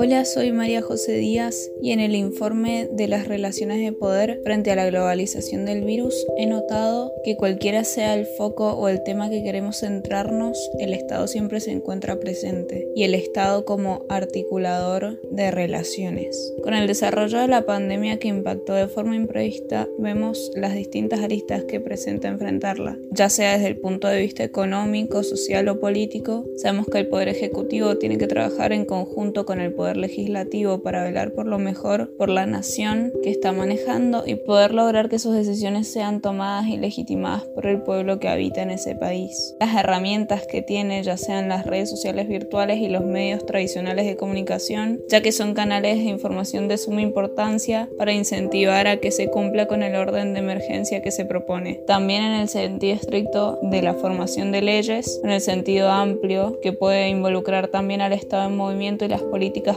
Hola, soy María José Díaz y en el informe de las relaciones de poder frente a la globalización del virus he notado que cualquiera sea el foco o el tema que queremos centrarnos, el Estado siempre se encuentra presente y el Estado como articulador de relaciones. Con el desarrollo de la pandemia que impactó de forma imprevista, vemos las distintas aristas que presenta enfrentarla, ya sea desde el punto de vista económico, social o político. Sabemos que el Poder Ejecutivo tiene que trabajar en conjunto con el Poder legislativo para velar por lo mejor por la nación que está manejando y poder lograr que sus decisiones sean tomadas y legitimadas por el pueblo que habita en ese país. Las herramientas que tiene, ya sean las redes sociales virtuales y los medios tradicionales de comunicación, ya que son canales de información de suma importancia para incentivar a que se cumpla con el orden de emergencia que se propone. También en el sentido estricto de la formación de leyes, en el sentido amplio que puede involucrar también al Estado en movimiento y las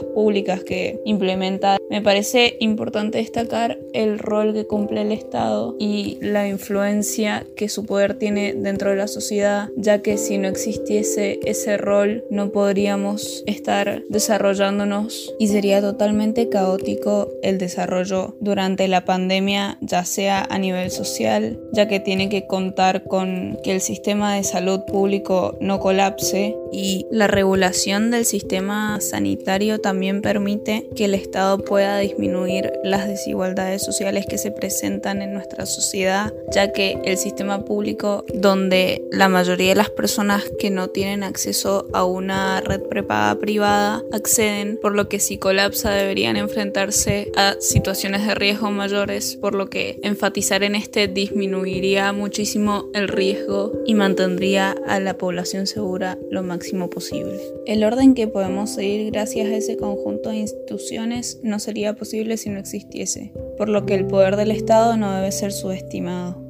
políticas públicas que implementa. Me parece importante destacar el rol que cumple el Estado y la influencia que su poder tiene dentro de la sociedad, ya que si no existiese ese rol no podríamos estar desarrollándonos y sería totalmente caótico el desarrollo durante la pandemia, ya sea a nivel social, ya que tiene que contar con que el sistema de salud público no colapse y la regulación del sistema sanitario también también permite que el Estado pueda disminuir las desigualdades sociales que se presentan en nuestra sociedad, ya que el sistema público donde la mayoría de las personas que no tienen acceso a una red prepaga privada acceden, por lo que si colapsa deberían enfrentarse a situaciones de riesgo mayores, por lo que enfatizar en este disminuiría muchísimo el riesgo y mantendría a la población segura lo máximo posible. El orden que podemos seguir gracias a ese conjunto de instituciones no sería posible si no existiese, por lo que el poder del Estado no debe ser subestimado.